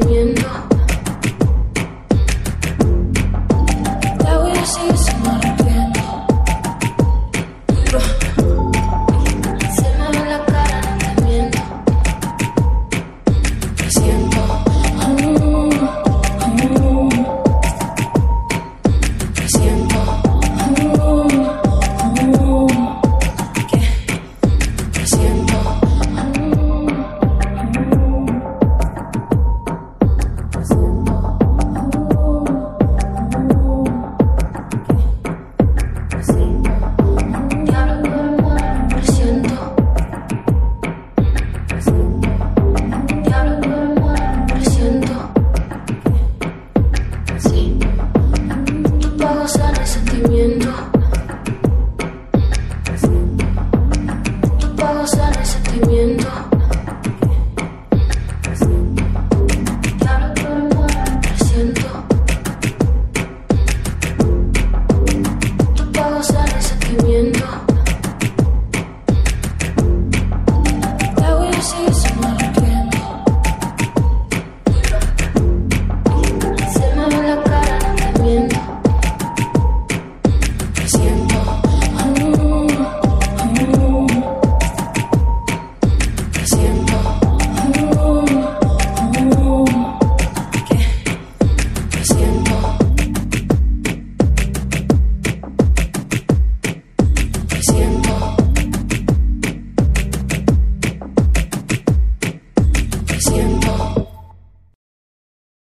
opinion.